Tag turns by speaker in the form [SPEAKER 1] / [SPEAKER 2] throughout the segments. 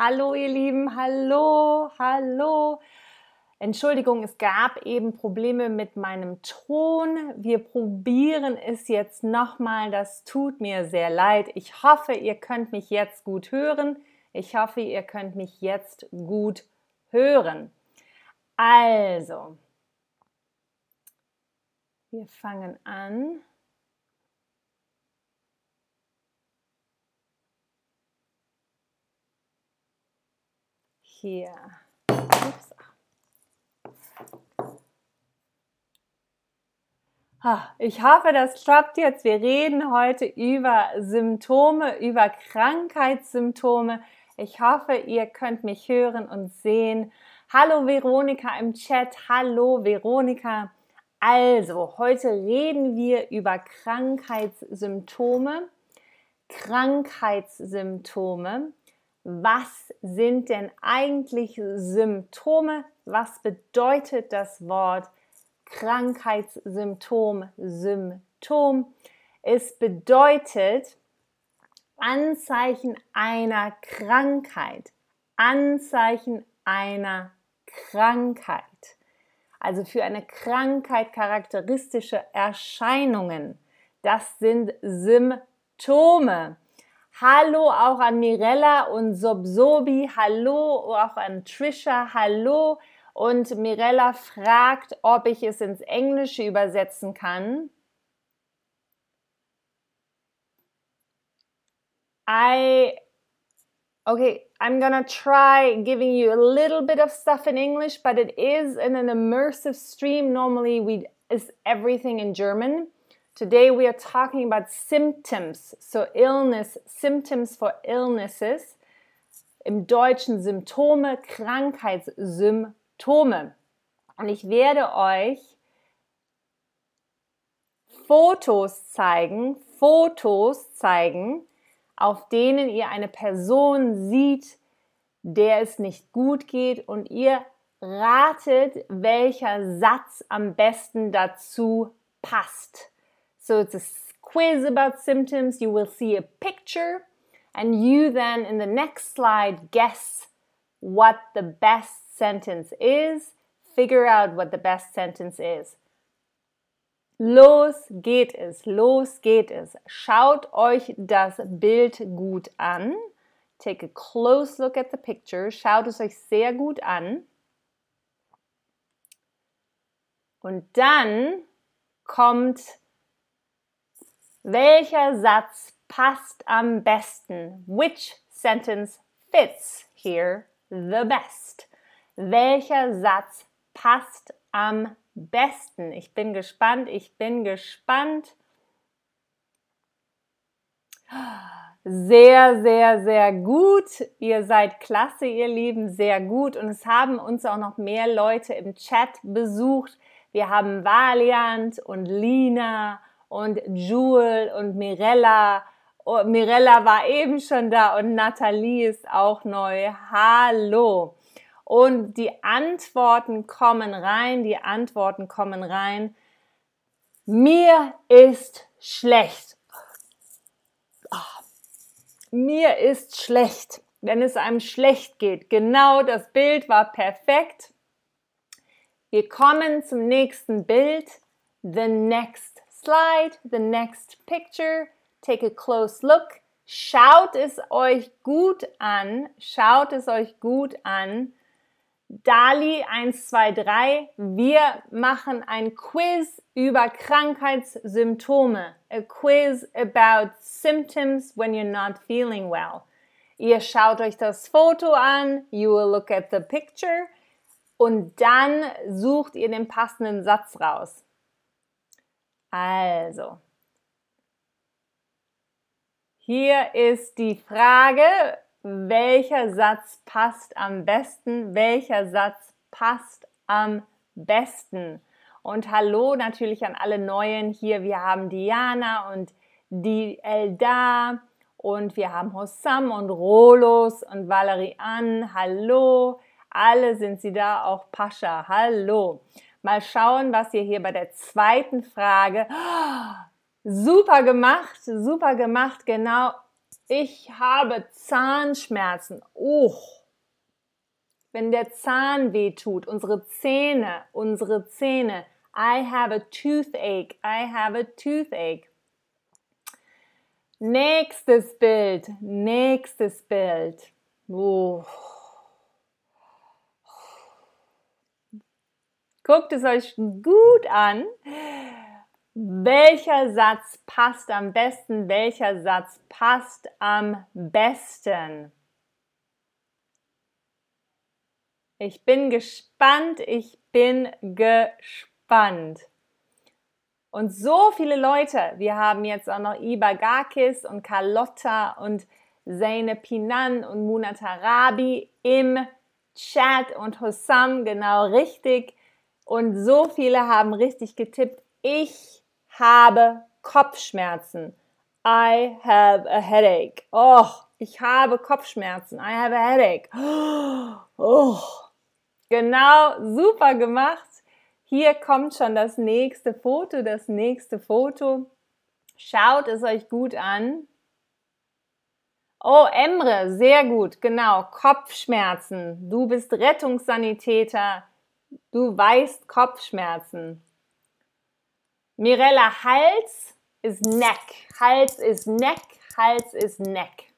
[SPEAKER 1] Hallo ihr Lieben, hallo, hallo. Entschuldigung, es gab eben Probleme mit meinem Ton. Wir probieren es jetzt nochmal. Das tut mir sehr leid. Ich hoffe, ihr könnt mich jetzt gut hören. Ich hoffe, ihr könnt mich jetzt gut hören. Also, wir fangen an. Hier. Ups. Ich hoffe, das klappt jetzt. Wir reden heute über Symptome, über Krankheitssymptome. Ich hoffe, ihr könnt mich hören und sehen. Hallo Veronika im Chat. Hallo Veronika. Also, heute reden wir über Krankheitssymptome. Krankheitssymptome. Was sind denn eigentlich Symptome? Was bedeutet das Wort Krankheitssymptom, Symptom. Es bedeutet Anzeichen einer Krankheit. Anzeichen einer Krankheit. Also für eine Krankheit charakteristische Erscheinungen. Das sind Symptome. Hallo auch an Mirella und Sobsobi. Hallo auch an Trisha. Hallo und Mirella fragt, ob ich es ins Englische übersetzen kann. I okay, I'm gonna try giving you a little bit of stuff in English, but it is in an immersive stream. Normally, we is everything in German. Today we are talking about symptoms, so illness, symptoms for illnesses. Im Deutschen Symptome, Krankheitssymptome. Symptome. Und ich werde euch Fotos zeigen, Fotos zeigen, auf denen ihr eine Person sieht, der es nicht gut geht und ihr ratet, welcher Satz am besten dazu passt. So it's a quiz about symptoms. You will see a picture and you then in the next slide guess what the best sentence is, figure out what the best sentence is. Los geht es, los geht es. Schaut euch das Bild gut an. Take a close look at the picture. Schaut es euch sehr gut an. Und dann kommt, welcher Satz passt am besten? Which sentence fits here the best? welcher Satz passt am besten? Ich bin gespannt, ich bin gespannt. Sehr, sehr, sehr gut. Ihr seid klasse, ihr Lieben, sehr gut. Und es haben uns auch noch mehr Leute im Chat besucht. Wir haben Valiant und Lina und Jewel und Mirella. Oh, Mirella war eben schon da und Nathalie ist auch neu. Hallo. Und die Antworten kommen rein, die Antworten kommen rein. Mir ist schlecht. Oh, mir ist schlecht, wenn es einem schlecht geht. Genau das Bild war perfekt. Wir kommen zum nächsten Bild. The next slide, the next picture. Take a close look. Schaut es euch gut an. Schaut es euch gut an. Dali 123, wir machen ein Quiz über Krankheitssymptome. A quiz about symptoms when you're not feeling well. Ihr schaut euch das Foto an, you will look at the picture und dann sucht ihr den passenden Satz raus. Also, hier ist die Frage, welcher Satz passt am besten, welcher Satz passt am besten. Und hallo natürlich an alle Neuen hier. Wir haben Diana und die Elda und wir haben Hossam und Rolos und Valerie Ann. Hallo. Alle sind sie da, auch Pascha. Hallo. Mal schauen, was ihr hier bei der zweiten Frage. super gemacht, super gemacht, genau Ich habe Zahnschmerzen. Oh. Wenn der Zahn weh tut, unsere Zähne, unsere Zähne. I have a toothache. I have a toothache. Nächstes Bild, nächstes Bild. Oh. Guckt es euch gut an. Welcher Satz passt am besten? Welcher Satz passt am besten? Ich bin gespannt, ich bin gespannt. Und so viele Leute, wir haben jetzt auch noch Iba Gakis und Carlotta und Zeine Pinan und Muna Tarabi im Chat und Hossam genau richtig. Und so viele haben richtig getippt. Ich habe Kopfschmerzen. I have a headache. Oh, ich habe Kopfschmerzen. I have a headache. Oh, genau, super gemacht. Hier kommt schon das nächste Foto, das nächste Foto. Schaut es euch gut an. Oh, Emre, sehr gut, genau. Kopfschmerzen. Du bist Rettungssanitäter. Du weißt Kopfschmerzen. Mirella, Hals ist Neck. Hals ist Neck. Hals ist Neck.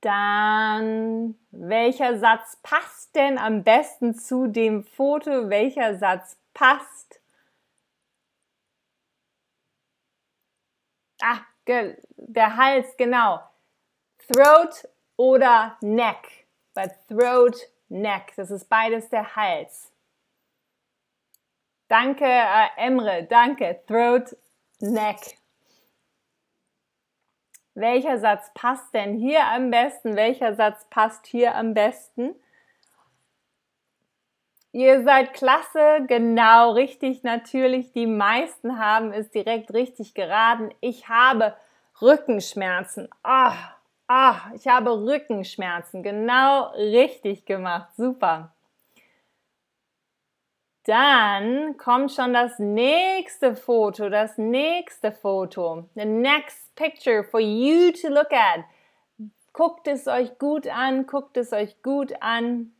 [SPEAKER 1] Dann, welcher Satz passt denn am besten zu dem Foto? Welcher Satz passt? Ah, der Hals, genau. Throat oder Neck. Bei Throat, Neck. Das ist beides der Hals. Danke, äh, Emre. Danke. Throat, Neck. Welcher Satz passt denn hier am besten? Welcher Satz passt hier am besten? Ihr seid klasse, genau richtig, natürlich. Die meisten haben es direkt richtig geraten. Ich habe Rückenschmerzen. Ah, ah, ich habe Rückenschmerzen. Genau richtig gemacht. Super. Dann kommt schon das nächste Foto, das nächste Foto. The next picture for you to look at. Guckt es euch gut an, guckt es euch gut an.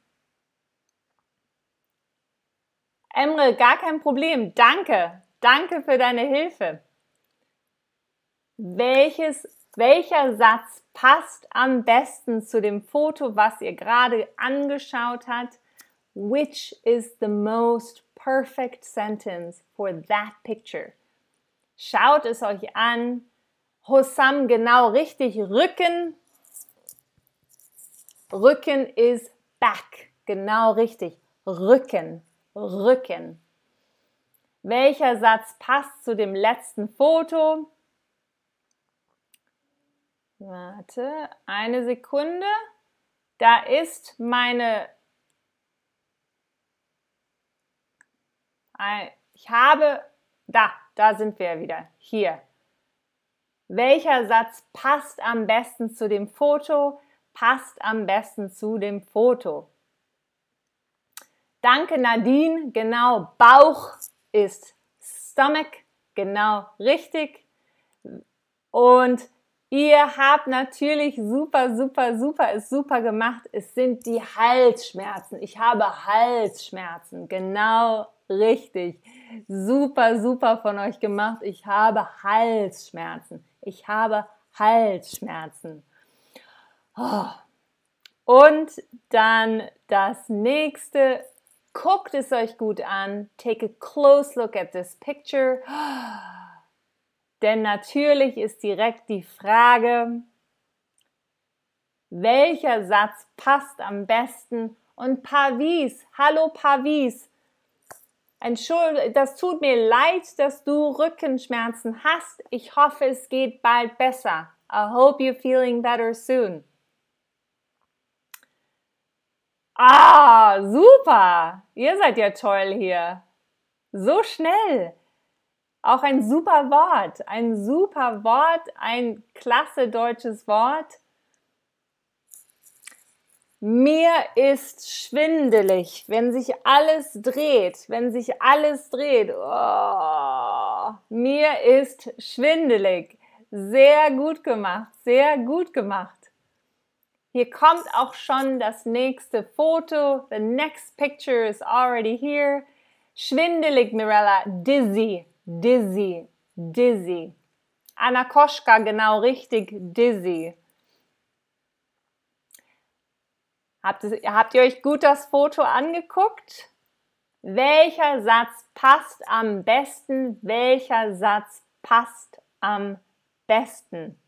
[SPEAKER 1] Emre, gar kein Problem. Danke. Danke für deine Hilfe. Welches, welcher Satz passt am besten zu dem Foto, was ihr gerade angeschaut habt? Which is the most perfect sentence for that picture? Schaut es euch an. Hossam genau richtig. Rücken. Rücken is back. Genau richtig. Rücken. Rücken. Welcher Satz passt zu dem letzten Foto? Warte, eine Sekunde. Da ist meine ich habe, da, da sind wir wieder, hier. Welcher Satz passt am besten zu dem Foto? Passt am besten zu dem Foto. Danke Nadine, genau, Bauch ist Stomach, genau richtig. Und Ihr habt natürlich super, super, super, ist super gemacht. Es sind die Halsschmerzen. Ich habe Halsschmerzen. Genau richtig. Super, super von euch gemacht. Ich habe Halsschmerzen. Ich habe Halsschmerzen. Oh. Und dann das nächste. Guckt es euch gut an. Take a close look at this picture. Oh. Denn natürlich ist direkt die Frage, welcher Satz passt am besten? Und Pavis, hallo Pavis, das tut mir leid, dass du Rückenschmerzen hast. Ich hoffe, es geht bald besser. I hope you're feeling better soon. Ah, super! Ihr seid ja toll hier. So schnell. Auch ein super Wort, ein super Wort, ein klasse deutsches Wort. Mir ist schwindelig, wenn sich alles dreht, wenn sich alles dreht. Oh. mir ist schwindelig. Sehr gut gemacht, sehr gut gemacht. Hier kommt auch schon das nächste Foto. The next picture is already here. Schwindelig, Mirella. Dizzy, dizzy, dizzy. Anna Koschka, genau richtig, dizzy. Habt, habt ihr euch gut das Foto angeguckt? Welcher Satz passt am besten? Welcher Satz passt am besten?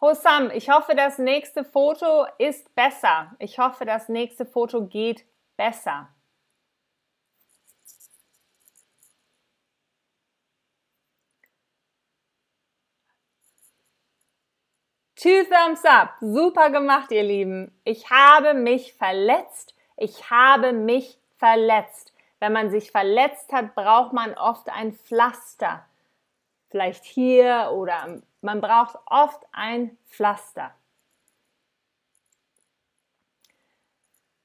[SPEAKER 1] Hossam, ich hoffe, das nächste Foto ist besser. Ich hoffe, das nächste Foto geht besser. Two thumbs up. Super gemacht, ihr Lieben. Ich habe mich verletzt. Ich habe mich verletzt. Wenn man sich verletzt hat, braucht man oft ein Pflaster. Vielleicht hier oder man braucht oft ein Pflaster.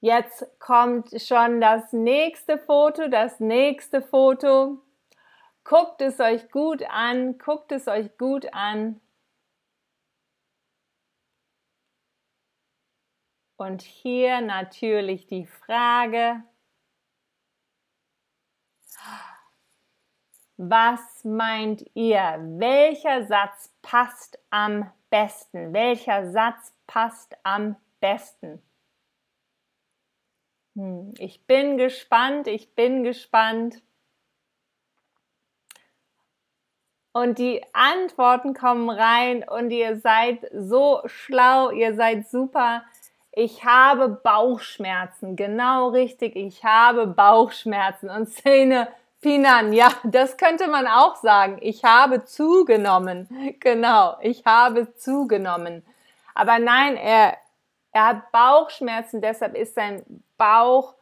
[SPEAKER 1] Jetzt kommt schon das nächste Foto, das nächste Foto. Guckt es euch gut an, guckt es euch gut an. Und hier natürlich die Frage, was meint ihr? Welcher Satz passt am besten? Welcher Satz passt am besten? Hm, ich bin gespannt, ich bin gespannt. Und die Antworten kommen rein und ihr seid so schlau, ihr seid super ich habe Bauchschmerzen. Genau richtig, ich habe Bauchschmerzen. Und Szene Pinan, ja, das könnte man auch sagen. Ich habe zugenommen. Genau, ich habe zugenommen. Aber nein, er, er hat Bauchschmerzen, deshalb ist sein Bauch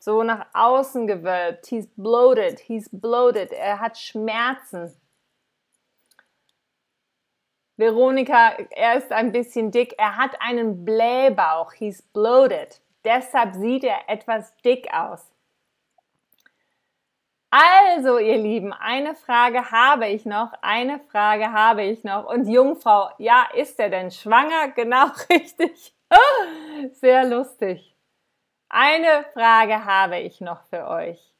[SPEAKER 1] so nach außen gewölbt. He's bloated, he's bloated. Er hat Schmerzen. Veronika, er ist ein bisschen dick. Er hat einen Blähbauch. He's bloated. Deshalb sieht er etwas dick aus. Also, ihr Lieben, eine Frage habe ich noch. Eine Frage habe ich noch. Und Jungfrau, ja, ist er denn schwanger? Genau richtig. Sehr lustig. Eine Frage habe ich noch für euch.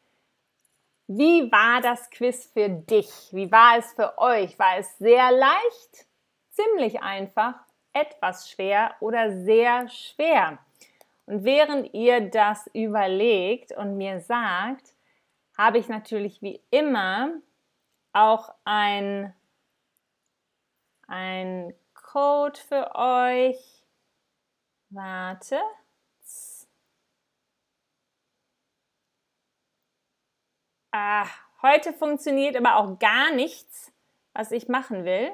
[SPEAKER 1] Wie war das Quiz für dich? Wie war es für euch? War es sehr leicht? Ziemlich einfach, etwas schwer oder sehr schwer. Und während ihr das überlegt und mir sagt, habe ich natürlich wie immer auch ein, ein Code für euch. Warte. Ah, heute funktioniert aber auch gar nichts, was ich machen will.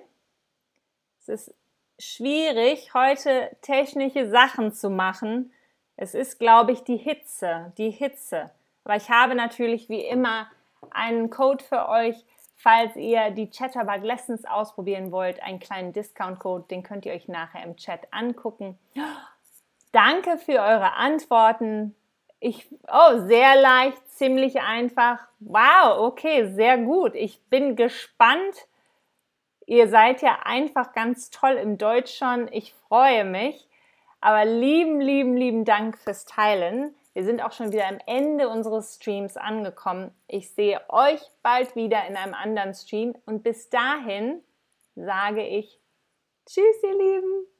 [SPEAKER 1] Es ist schwierig, heute technische Sachen zu machen. Es ist, glaube ich, die Hitze, die Hitze. Aber ich habe natürlich wie immer einen Code für euch, falls ihr die Chatterbug Lessons ausprobieren wollt, einen kleinen Discount-Code, den könnt ihr euch nachher im Chat angucken. Danke für eure Antworten. Ich, oh, sehr leicht, ziemlich einfach. Wow, okay, sehr gut. Ich bin gespannt, Ihr seid ja einfach ganz toll im Deutsch schon. Ich freue mich. Aber lieben, lieben, lieben Dank fürs Teilen. Wir sind auch schon wieder am Ende unseres Streams angekommen. Ich sehe euch bald wieder in einem anderen Stream und bis dahin sage ich Tschüss, ihr Lieben.